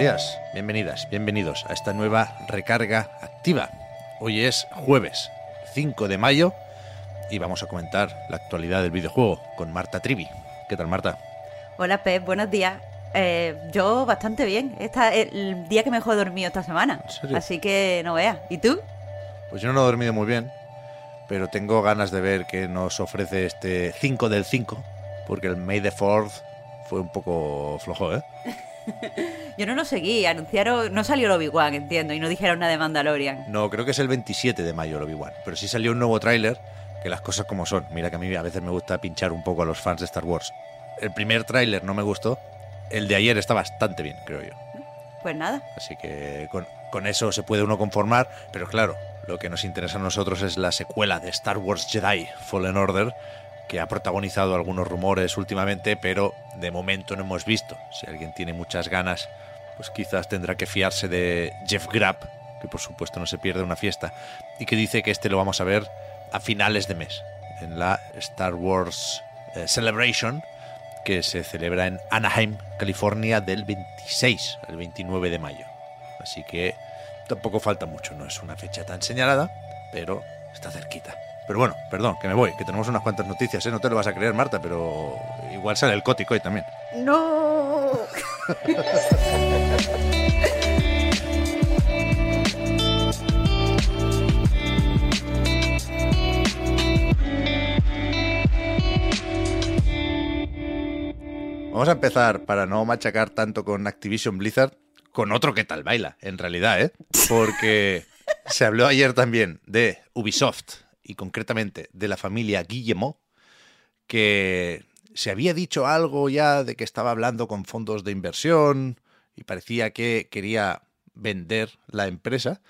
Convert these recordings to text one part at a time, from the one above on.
días, bienvenidas, bienvenidos a esta nueva recarga activa. Hoy es jueves 5 de mayo y vamos a comentar la actualidad del videojuego con Marta Trivi. ¿Qué tal, Marta? Hola, Pep, buenos días. Eh, yo bastante bien. Este es el día que mejor he dormido esta semana. Así que no veas. ¿Y tú? Pues yo no he dormido muy bien, pero tengo ganas de ver qué nos ofrece este 5 del 5, porque el May the 4th fue un poco flojo, ¿eh? Yo no lo seguí. Anunciaron. No salió el Obi-Wan, entiendo. Y no dijeron nada de Mandalorian. No, creo que es el 27 de mayo el Obi-Wan, pero sí salió un nuevo tráiler, que las cosas como son. Mira que a mí a veces me gusta pinchar un poco a los fans de Star Wars. El primer tráiler no me gustó, el de ayer está bastante bien, creo yo. Pues nada. Así que con, con eso se puede uno conformar, pero claro, lo que nos interesa a nosotros es la secuela de Star Wars Jedi Fallen Order, que ha protagonizado algunos rumores últimamente, pero de momento no hemos visto. Si alguien tiene muchas ganas, pues quizás tendrá que fiarse de Jeff Grapp, que por supuesto no se pierde una fiesta, y que dice que este lo vamos a ver a finales de mes, en la Star Wars eh, Celebration, que se celebra en Anaheim, California, del 26 al 29 de mayo. Así que tampoco falta mucho, no es una fecha tan señalada, pero está cerquita. Pero bueno, perdón, que me voy, que tenemos unas cuantas noticias, ¿eh? No te lo vas a creer, Marta, pero igual sale el cótico hoy también. ¡No! Vamos a empezar, para no machacar tanto con Activision Blizzard, con otro que tal baila, en realidad, ¿eh? Porque se habló ayer también de Ubisoft y concretamente de la familia Guillemot, que se había dicho algo ya de que estaba hablando con fondos de inversión y parecía que quería vender la empresa,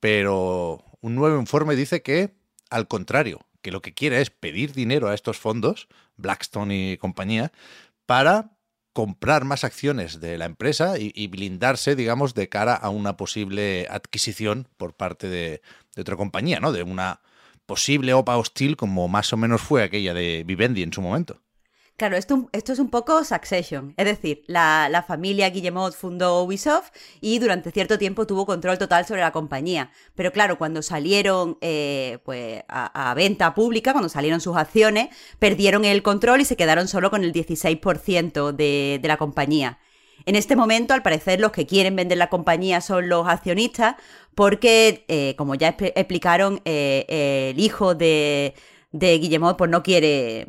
pero un nuevo informe dice que, al contrario, que lo que quiere es pedir dinero a estos fondos, Blackstone y compañía, para comprar más acciones de la empresa y, blindarse, digamos, de cara a una posible adquisición por parte de, de otra compañía, ¿no? De una posible OPA hostil como más o menos fue aquella de Vivendi en su momento. Claro, esto, es un poco Succession. Es decir, la, familia Guillemot fundó Ubisoft y durante cierto tiempo tuvo control total sobre la compañía. Pero claro, cuando salieron eh, pues, a, venta pública, cuando salieron sus acciones, perdieron el control y se quedaron solo con el 16% de, de la compañía. En este momento, al parecer, los que quieren vender la compañía son los accionistas, porque, eh, como ya expl- explicaron, eh, el hijo de, de Guillemot pues, no quiere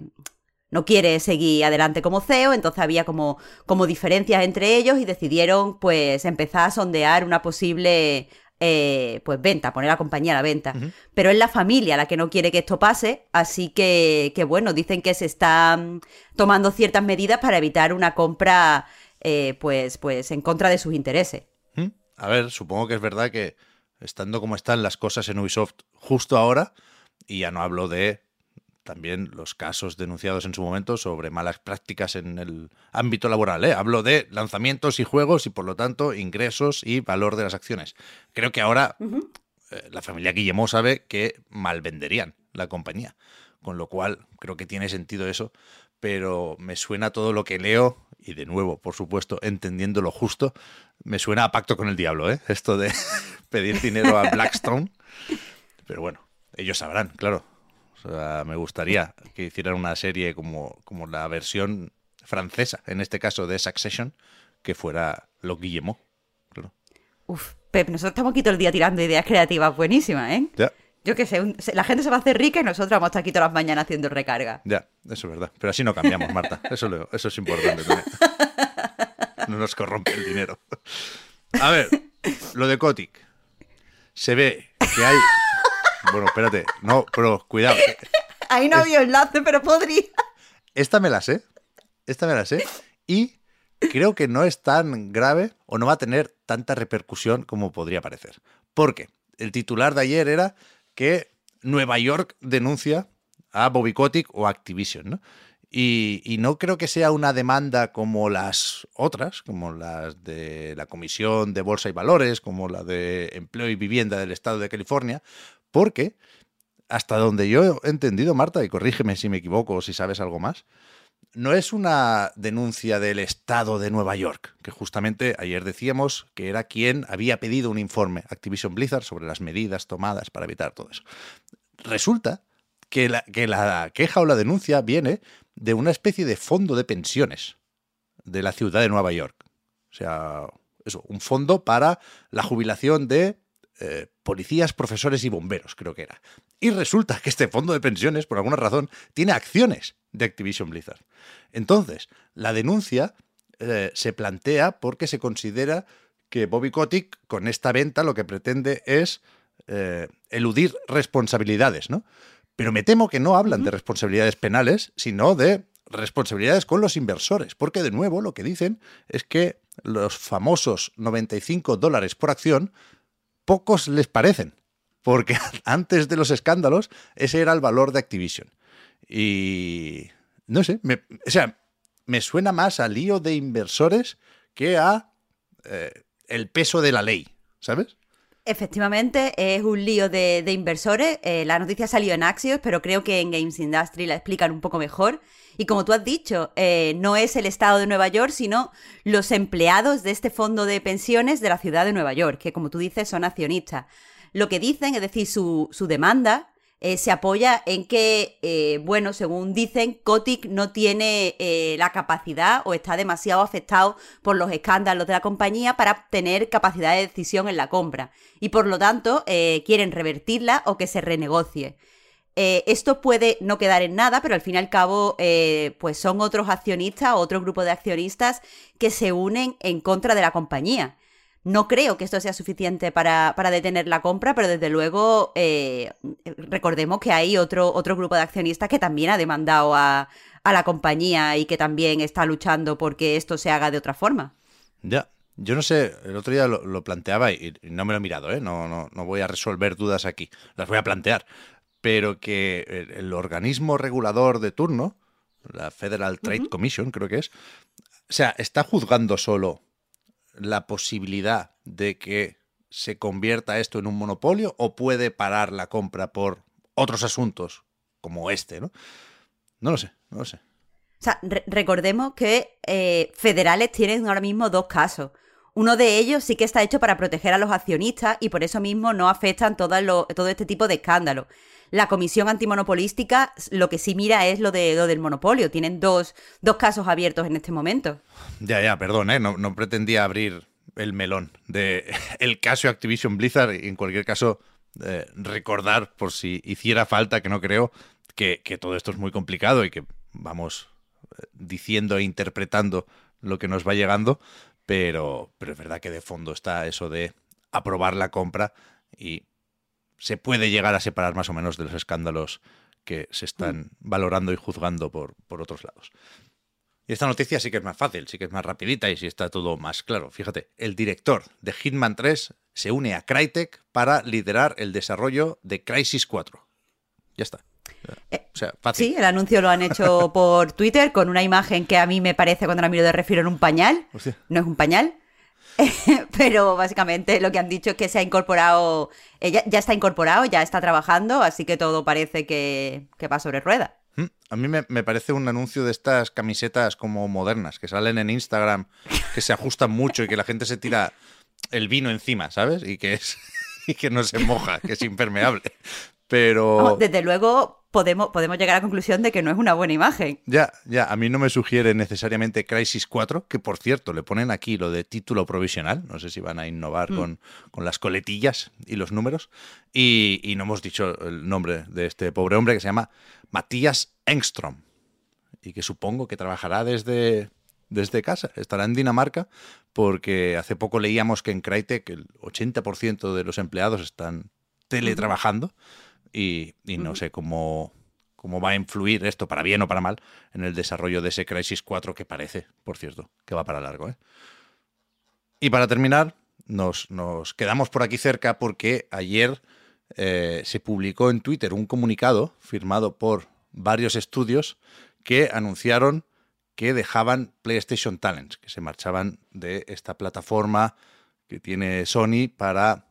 no quiere seguir adelante como CEO, entonces había como, como diferencias entre ellos y decidieron pues empezar a sondear una posible eh, pues venta, poner la compañía a la venta. Pero es la familia la que no quiere que esto pase, así que, que bueno, dicen que se están tomando ciertas medidas para evitar una compra eh, pues, pues en contra de sus intereses. ¿Mm? A ver, supongo que es verdad que estando como están las cosas en Ubisoft justo ahora, y ya no hablo de también los casos denunciados en su momento sobre malas prácticas en el ámbito laboral. ¿eh? Hablo de lanzamientos y juegos y por lo tanto ingresos y valor de las acciones. Creo que ahora eh, la familia Guillemot sabe que malvenderían la compañía, con lo cual creo que tiene sentido eso, pero me suena todo lo que leo y de nuevo, por supuesto, entendiendo lo justo, me suena a pacto con el diablo, ¿eh? Esto de pedir dinero a Blackstone. Pero bueno, ellos sabrán, claro. O sea, me gustaría que hicieran una serie como, como la versión francesa, en este caso de Succession, que fuera lo Guillemot. Claro. Uf, Pep, nosotros estamos aquí todo el día tirando ideas creativas buenísimas, ¿eh? Ya, Yo qué sé, un- la gente se va a hacer rica y nosotros vamos a estar aquí todas las mañanas haciendo recarga. ya, eso es verdad. Pero así no cambiamos, Marta. Eso, lo- eso es importante también. No nos corrompe el dinero. A ver, lo de Kotick. Se ve que hay. Bueno, espérate. No, pero cuidado. Ahí no había enlace, pero podría. Esta me la sé. esta me la sé. Y creo que no es tan grave o no va a tener tanta repercusión como podría parecer. Porque el titular de ayer era que Nueva York denuncia a Bobby Kotick o Activision, ¿no? Y, y, no creo que sea una demanda como las otras, como las de la Comisión de Bolsa y Valores, como la de Empleo y Vivienda del Estado de California, porque hasta donde yo he entendido, Marta, y corrígeme si me equivoco o si sabes algo más, no es una denuncia del Estado de Nueva York, que justamente ayer decíamos que era quien había pedido un informe Activision Blizzard sobre las medidas tomadas para evitar todo eso. Resulta que la, que la queja o la denuncia viene de una especie de fondo de pensiones de la ciudad de Nueva York. O sea, eso, un fondo para la jubilación de eh, policías, profesores y bomberos, creo que era. Y resulta que este fondo de pensiones, por alguna razón, tiene acciones de Activision Blizzard. Entonces, la denuncia eh, se plantea porque se considera que Bobby Kotick, con esta venta, lo que pretende es eh, eludir responsabilidades, ¿no? Pero me temo que no hablan de responsabilidades penales, sino de responsabilidades con los inversores, porque de nuevo lo que dicen es que los famosos 95 dólares por acción pocos les parecen, porque antes de los escándalos ese era el valor de Activision. Y no sé, me, o sea, me suena más a lío de inversores que a eh, el peso de la ley, ¿sabes? Efectivamente, es un lío de, inversores. Eh, la noticia salió en Axios, pero creo que en Games Industry la explican un poco mejor. Y como tú has dicho, eh, no es el Estado de Nueva York, sino los empleados de este fondo de pensiones de la ciudad de Nueva York, que como tú dices son accionistas. Lo que dicen, es decir, su, su demanda eh, se apoya en que, eh, bueno, según dicen, Kotick no tiene la capacidad o está demasiado afectado por los escándalos de la compañía para tener capacidad de decisión en la compra. Y por lo tanto, quieren revertirla o que se renegocie. Esto puede no quedar en nada, pero al fin y al cabo, pues son otros accionistas, otro grupo de accionistas que se unen en contra de la compañía. No creo que esto sea suficiente para, detener la compra, pero desde luego eh, recordemos que hay otro, otro grupo de accionistas que también ha demandado a, la compañía y que también está luchando porque esto se haga de otra forma. Ya, yo no sé, el otro día lo, planteaba y, no me lo he mirado, ¿eh? no, no, no voy a resolver dudas aquí, las voy a plantear, pero que el, el organismo regulador de turno, la Federal Trade Commission creo que es, o sea, está juzgando solo la posibilidad de que se convierta esto en un monopolio o puede parar la compra por otros asuntos como este, ¿no? No lo sé, no lo sé. O sea, recordemos que eh, federales tienen ahora mismo dos casos. Uno de ellos sí que está hecho para proteger a los accionistas y por eso mismo no afectan todo, todo este tipo de escándalos. La comisión antimonopolística lo que sí mira es lo, de, lo del monopolio. Tienen dos, dos casos abiertos en este momento. Ya, ya, perdón, ¿eh? no, no pretendía abrir el melón de el caso Activision Blizzard y en cualquier caso eh, recordar por si hiciera falta, que no creo, que, que, todo esto es muy complicado y que vamos eh, diciendo e interpretando lo que nos va llegando, pero, pero es verdad que de fondo está eso de aprobar la compra y se puede llegar a separar más o menos de los escándalos que se están valorando y juzgando por, por otros lados. Y esta noticia sí que es más fácil, sí que es más rapidita y sí está todo más claro. Fíjate, el director de Hitman 3 se une a Crytek para liderar el desarrollo de Crisis 4. Ya está. Eh, o sea, fácil. Sí, el anuncio lo han hecho por Twitter con una imagen que a mí me parece cuando la miro de refiero en un pañal. No es un pañal. Pero básicamente lo que han dicho es que se ha incorporado, ella ya está incorporado, ya está trabajando, así que todo parece que, que va sobre rueda. Mm, a mí me, parece un anuncio de estas camisetas como modernas, que salen en Instagram, que se ajustan mucho y que la gente se tira el vino encima, ¿sabes? Y que es y que no se moja, que es impermeable. Pero. desde luego, podemos, podemos llegar a la conclusión de que no es una buena imagen. Ya, ya, a mí no me sugiere necesariamente Crisis 4, que por cierto, le ponen aquí lo de título provisional. No sé si van a innovar mm. con, con, las coletillas y los números. Y, y, no hemos dicho el nombre de este pobre hombre que se llama Matías Engstrom. Y que supongo que trabajará desde, desde casa. Estará en Dinamarca porque hace poco leíamos que en Crytek el 80% de los empleados están teletrabajando y, no sé cómo, cómo va a influir esto, para bien o para mal, en el desarrollo de ese Crisis 4 que parece, por cierto, que va para largo. ¿eh? Y para terminar, nos, nos, quedamos por aquí cerca porque ayer eh, se publicó en Twitter un comunicado firmado por varios estudios que anunciaron que dejaban PlayStation Talents, que se marchaban de esta plataforma que tiene Sony para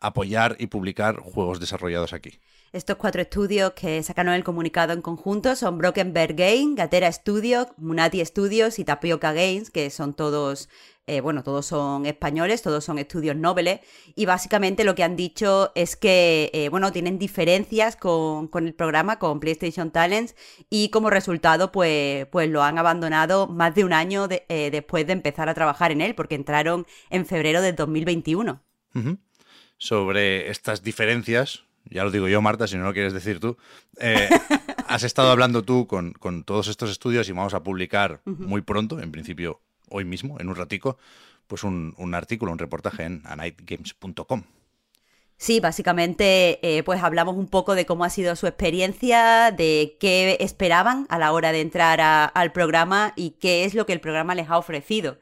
apoyar y publicar juegos desarrollados aquí. Estos cuatro estudios que sacaron el comunicado en conjunto son Broken Bear Game, Gatera Studios, Munati Studios y Tapioca Games, que son todos eh, bueno, todos son españoles, todos son estudios nobles, y básicamente lo que han dicho es que, eh, bueno, tienen diferencias con, el programa, con PlayStation Talents, y como resultado, pues, pues lo han abandonado más de un año eh, después de empezar a trabajar en él, porque entraron en febrero del 2021. Sobre estas diferencias, ya lo digo yo, Marta, si no lo quieres decir tú, has estado hablando tú con, todos estos estudios y vamos a publicar muy pronto, en principio hoy mismo, en un ratico, pues un, artículo, un reportaje en anightgames.com. Sí, básicamente eh, pues hablamos un poco de cómo ha sido su experiencia, de qué esperaban a la hora de entrar al programa y qué es lo que el programa les ha ofrecido.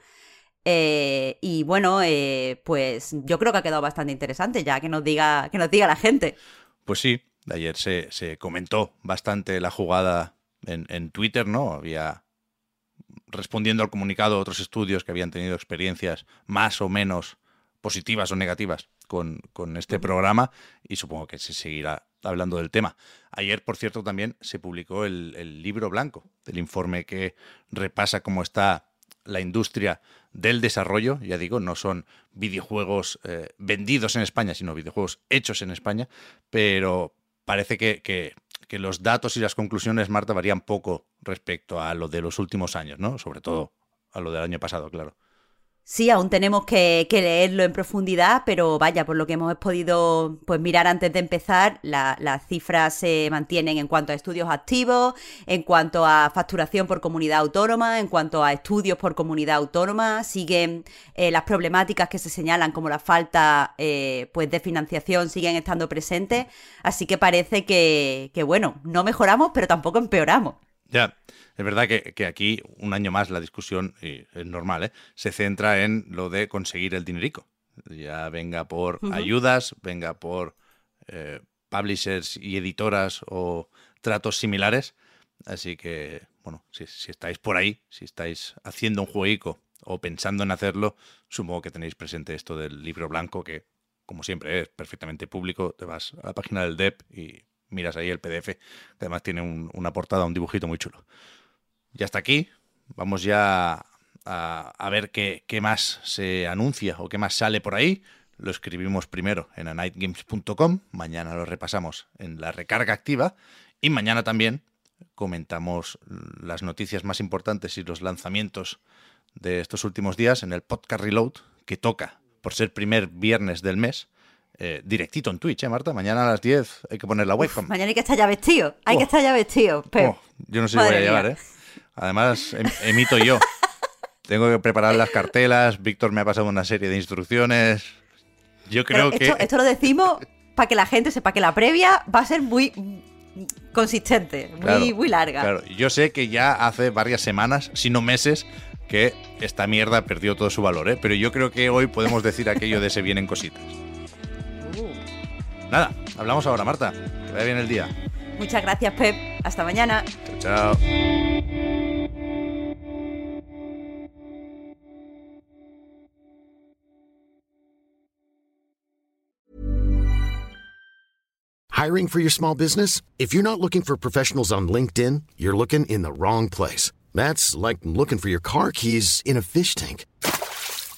Eh, y bueno, eh, pues yo creo que ha quedado bastante interesante ya que nos diga, que nos diga la gente. Pues sí, ayer se, se comentó bastante la jugada en, en Twitter, ¿no? Había respondiendo al comunicado otros estudios que habían tenido experiencias más o menos positivas o negativas con, este programa y supongo que se seguirá hablando del tema. Ayer, por cierto, también se publicó el, libro blanco del informe que repasa cómo está la industria del desarrollo, ya digo, no son videojuegos eh, vendidos en España, sino videojuegos hechos en España, pero parece que que los datos y las conclusiones, Marta, varían poco respecto a lo de los últimos años, ¿no? Sobre todo a lo del año pasado, claro. Sí, aún tenemos que, leerlo en profundidad, pero vaya, por lo que hemos podido pues, mirar antes de empezar, las cifras se mantienen en cuanto a estudios activos, en cuanto a facturación por comunidad autónoma, en cuanto a estudios por comunidad autónoma, siguen eh, las problemáticas que se señalan como la falta eh, pues, de financiación, siguen estando presentes, así que parece que, bueno, no mejoramos, pero tampoco empeoramos. Ya. Es verdad que, aquí, un año más, la discusión, y es normal, ¿eh? se centra en lo de conseguir el dinerico. Ya venga por ayudas, venga por eh, publishers y editoras o tratos similares. Así que, bueno, si, estáis por ahí, si estáis haciendo un jueguico o pensando en hacerlo, supongo que tenéis presente esto del libro blanco que, como siempre, es perfectamente público. Te vas a la página del DEP y miras ahí el PDF, que además tiene una portada, un dibujito muy chulo. Y hasta aquí. Vamos ya a, ver qué, más se anuncia o qué más sale por ahí. Lo escribimos primero en anightgames.com. Mañana lo repasamos en la recarga activa. Y mañana también comentamos las noticias más importantes y los lanzamientos de estos últimos días en el podcast Reload, que toca, por ser primer viernes del mes, eh, directito en Twitch, ¿eh, Marta? Mañana a las 10 hay que poner la webcam. mañana hay que estar ya vestido. Hay que estar ya vestido. Pero... Oh, yo no sé si voy a llevar, ¿eh? Además, em, emito yo. Tengo que preparar las cartelas. Víctor me ha pasado una serie de instrucciones. Yo creo que. Esto lo decimos para que la gente sepa que la previa va a ser muy consistente, muy, muy larga. Claro, yo sé que ya hace varias semanas, si no meses, que esta mierda perdió todo su valor, ¿eh? pero yo creo que hoy podemos decir aquello de se vienen cositas. Nada, hablamos ahora, Marta. Que vaya bien el día. Muchas gracias, Pep. Hasta mañana. Chao, chao. Hiring for your small business? If you're not looking for professionals on LinkedIn, you're looking in the wrong place. That's like looking for your car keys in a fish tank.